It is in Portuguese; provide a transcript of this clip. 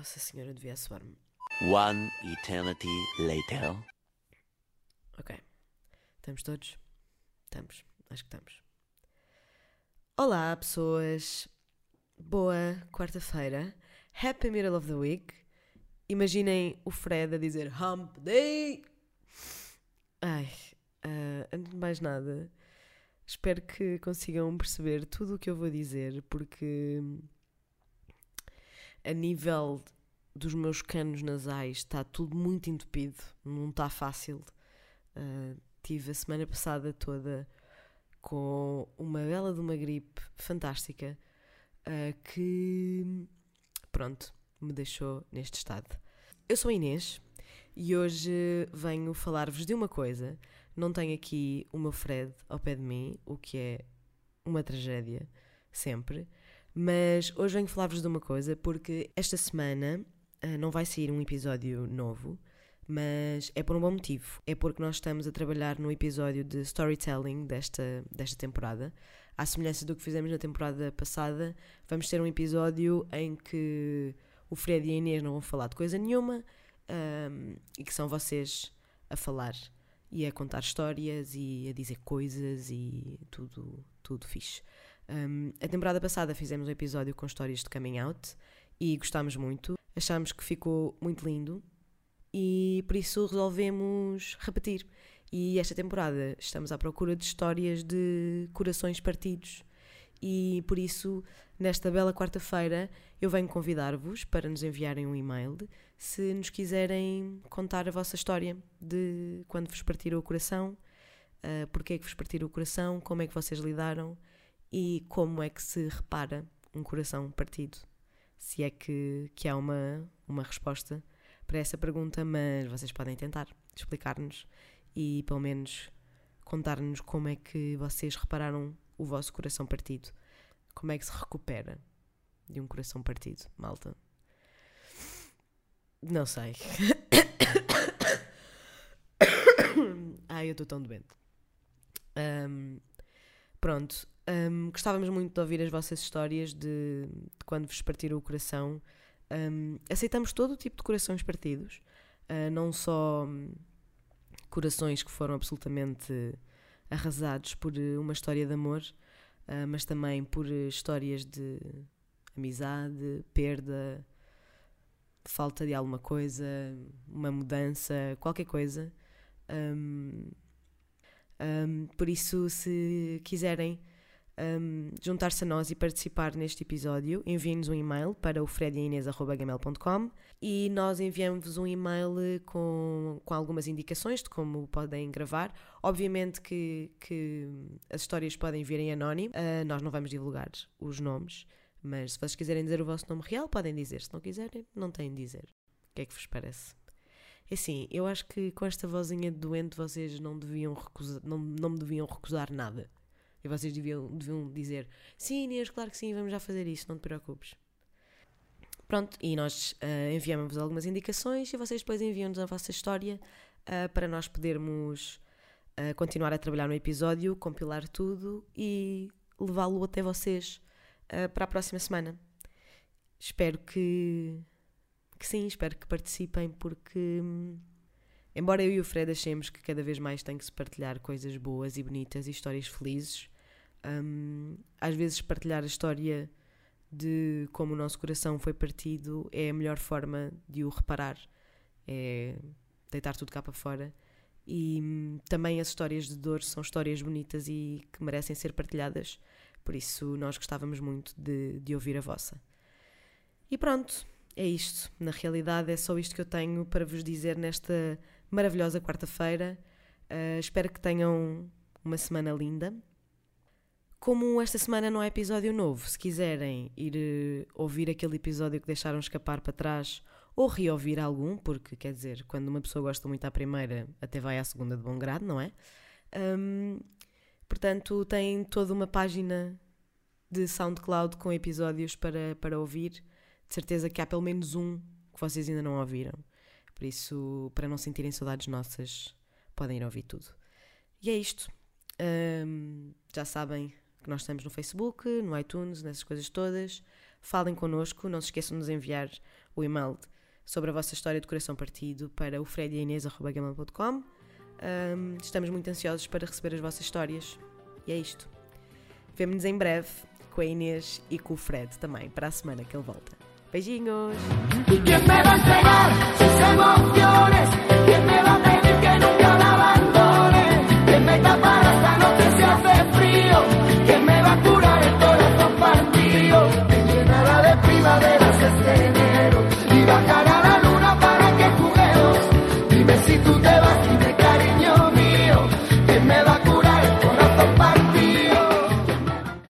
Nossa Senhora devia soar-me. One eternity later. Ok. Estamos todos? Estamos. Acho que estamos. Olá, pessoas. Boa quarta-feira. Happy middle of the week. Imaginem o Fred a dizer Hump Day. Ai, ah, antes de mais nada, espero que consigam perceber tudo o que eu vou dizer, porque a nível dos meus canos nasais está tudo muito entupido, não está fácil. Uh, tive a semana passada toda com uma bela de uma gripe fantástica uh, que, pronto, me deixou neste estado. Eu sou a Inês e hoje venho falar-vos de uma coisa. Não tenho aqui o meu Fred ao pé de mim, o que é uma tragédia, sempre. Mas hoje venho falar-vos de uma coisa, porque esta semana uh, não vai sair um episódio novo, mas é por um bom motivo. É porque nós estamos a trabalhar no episódio de storytelling desta, desta temporada. À semelhança do que fizemos na temporada passada, vamos ter um episódio em que o Fred e a Inês não vão falar de coisa nenhuma um, e que são vocês a falar e a contar histórias e a dizer coisas e tudo, tudo fixe. Um, a temporada passada fizemos um episódio com histórias de coming out e gostámos muito. Achámos que ficou muito lindo e por isso resolvemos repetir. E esta temporada estamos à procura de histórias de corações partidos. E por isso, nesta bela quarta-feira, eu venho convidar-vos para nos enviarem um e-mail se nos quiserem contar a vossa história de quando vos partiram o coração, uh, porque é que vos partiram o coração, como é que vocês lidaram e como é que se repara um coração partido. Se é que, que há uma, uma resposta para essa pergunta, mas vocês podem tentar explicar-nos e pelo menos contar-nos como é que vocês repararam o vosso coração partido. Como é que se recupera de um coração partido, malta? Não sei. Ai, eu estou tão doente. Um, pronto. Um, gostávamos muito de ouvir as vossas histórias de, de quando vos partiram o coração um, aceitamos todo o tipo de corações partidos, uh, não só um, corações que foram absolutamente arrasados por uma história de amor, uh, mas também por histórias de amizade, perda, falta de alguma coisa, uma mudança, qualquer coisa. Um, por isso, se quiserem um, juntar-se a nós e participar neste episódio, enviem-nos um e-mail para o frediainês.gmail.com e nós enviamos-vos um e-mail com, com algumas indicações de como podem gravar. Obviamente que, que as histórias podem vir em anónimo, uh, nós não vamos divulgar os nomes, mas se vocês quiserem dizer o vosso nome real, podem dizer. Se não quiserem, não têm de dizer. O que é que vos parece? É assim, eu acho que com esta vozinha de doente vocês não deviam recusar, não, não me deviam recusar nada. E vocês deviam, deviam dizer: Sim, Inês, claro que sim, vamos já fazer isso, não te preocupes. Pronto, e nós uh, enviamos-vos algumas indicações e vocês depois enviam-nos a vossa história uh, para nós podermos uh, continuar a trabalhar no episódio, compilar tudo e levá-lo até vocês para a próxima semana. Espero que, que sim, espero que participem, porque hum, embora eu e o Fred achemos que cada vez mais tem que se partilhar coisas boas e bonitas e histórias felizes, um, às vezes partilhar a história de como o nosso coração foi partido é a melhor forma de o reparar, é deitar tudo cá para fora. E hum, também as histórias de dor são histórias bonitas e que merecem ser partilhadas, por isso nós gostávamos muito de, de ouvir a vossa. E pronto, é isto. Na realidade, é só isto que eu tenho para vos dizer nesta maravilhosa quarta-feira. Uh, espero que tenham uma semana linda. Como esta semana não há episódio novo, se quiserem ir uh, ouvir aquele episódio que deixaram escapar para trás ou reouvir algum, porque quer dizer, quando uma pessoa gosta muito à primeira, até vai à segunda de bom grado, não é? Um, portanto, tem toda uma página de SoundCloud com episódios para, para ouvir. De certeza que há pelo menos um que vocês ainda não ouviram. Por isso, para não sentirem saudades nossas, podem ir ouvir tudo. E é isto. Um, já sabem, que nós estamos no Facebook, no iTunes, nessas coisas todas. Falem connosco, não se esqueçam de nos enviar o e-mail sobre a vossa história de coração partido para o frediainês.com. Um, estamos muito ansiosos para receber as vossas histórias. E é isto. Vemo-nos em breve com a Inês e com o Fred também, para a semana que ele volta. Pellinos. ¿Y quién me va a entregar sus emociones?